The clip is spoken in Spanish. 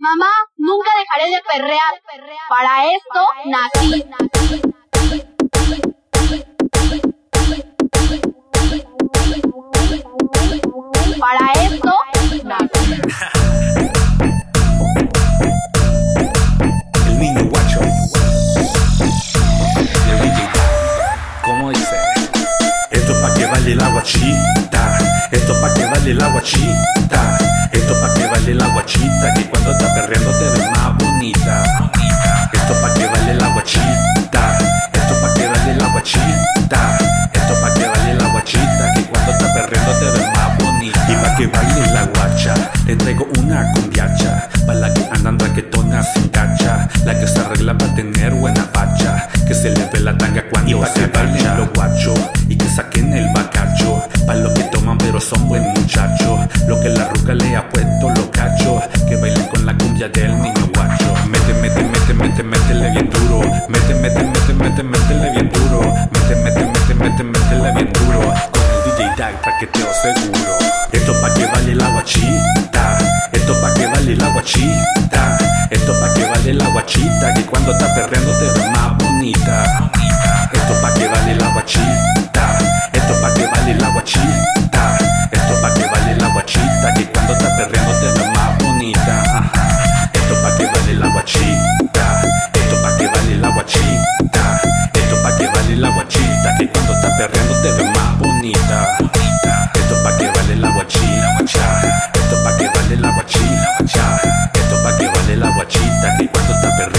Mamá, nunca dejaré de perrear. Para esto nací. Para esto nací. El niño guacho. ¿Cómo dice? Esto pa' que vale la guachita. Esto pa' que vale la guachita. Esto pa' que vale la guachita. Que cuando está perreando te ves más bonita. Esto pa' que vale la guachita. Esto pa' que vale la guachita. Esto pa' que vale la guachita. Que cuando está perreando te ves más bonita. Y pa' que baile la guacha. Te traigo una cumbiacha. Pa' la que andan raquetona sin cacha. La que se arregla para tener buena facha. Que se le ve la tanga cuando y pa' se bailen los guachos. Lo que la ruca le ha puesto los cachos. Que bailen con la cumbia del niño guacho. Mete, mete, mete, mete, métele bien duro. Mete, mete, mete, mete, métele bien duro. Mete, mete, mete, mete, métele bien duro. Con el DJ Dag traqueteo seguro. Esto pa' que vale la guachita. Esto pa' que vale la guachita. Esto pa' que vale la guachita. Que cuando está perreando te ves más bonita. Perreando te ves más bonita. Esto pa' que vale la guachita. Esto pa' que vale la guachita. Esto pa' que vale la guachita. Que cuando está perreando.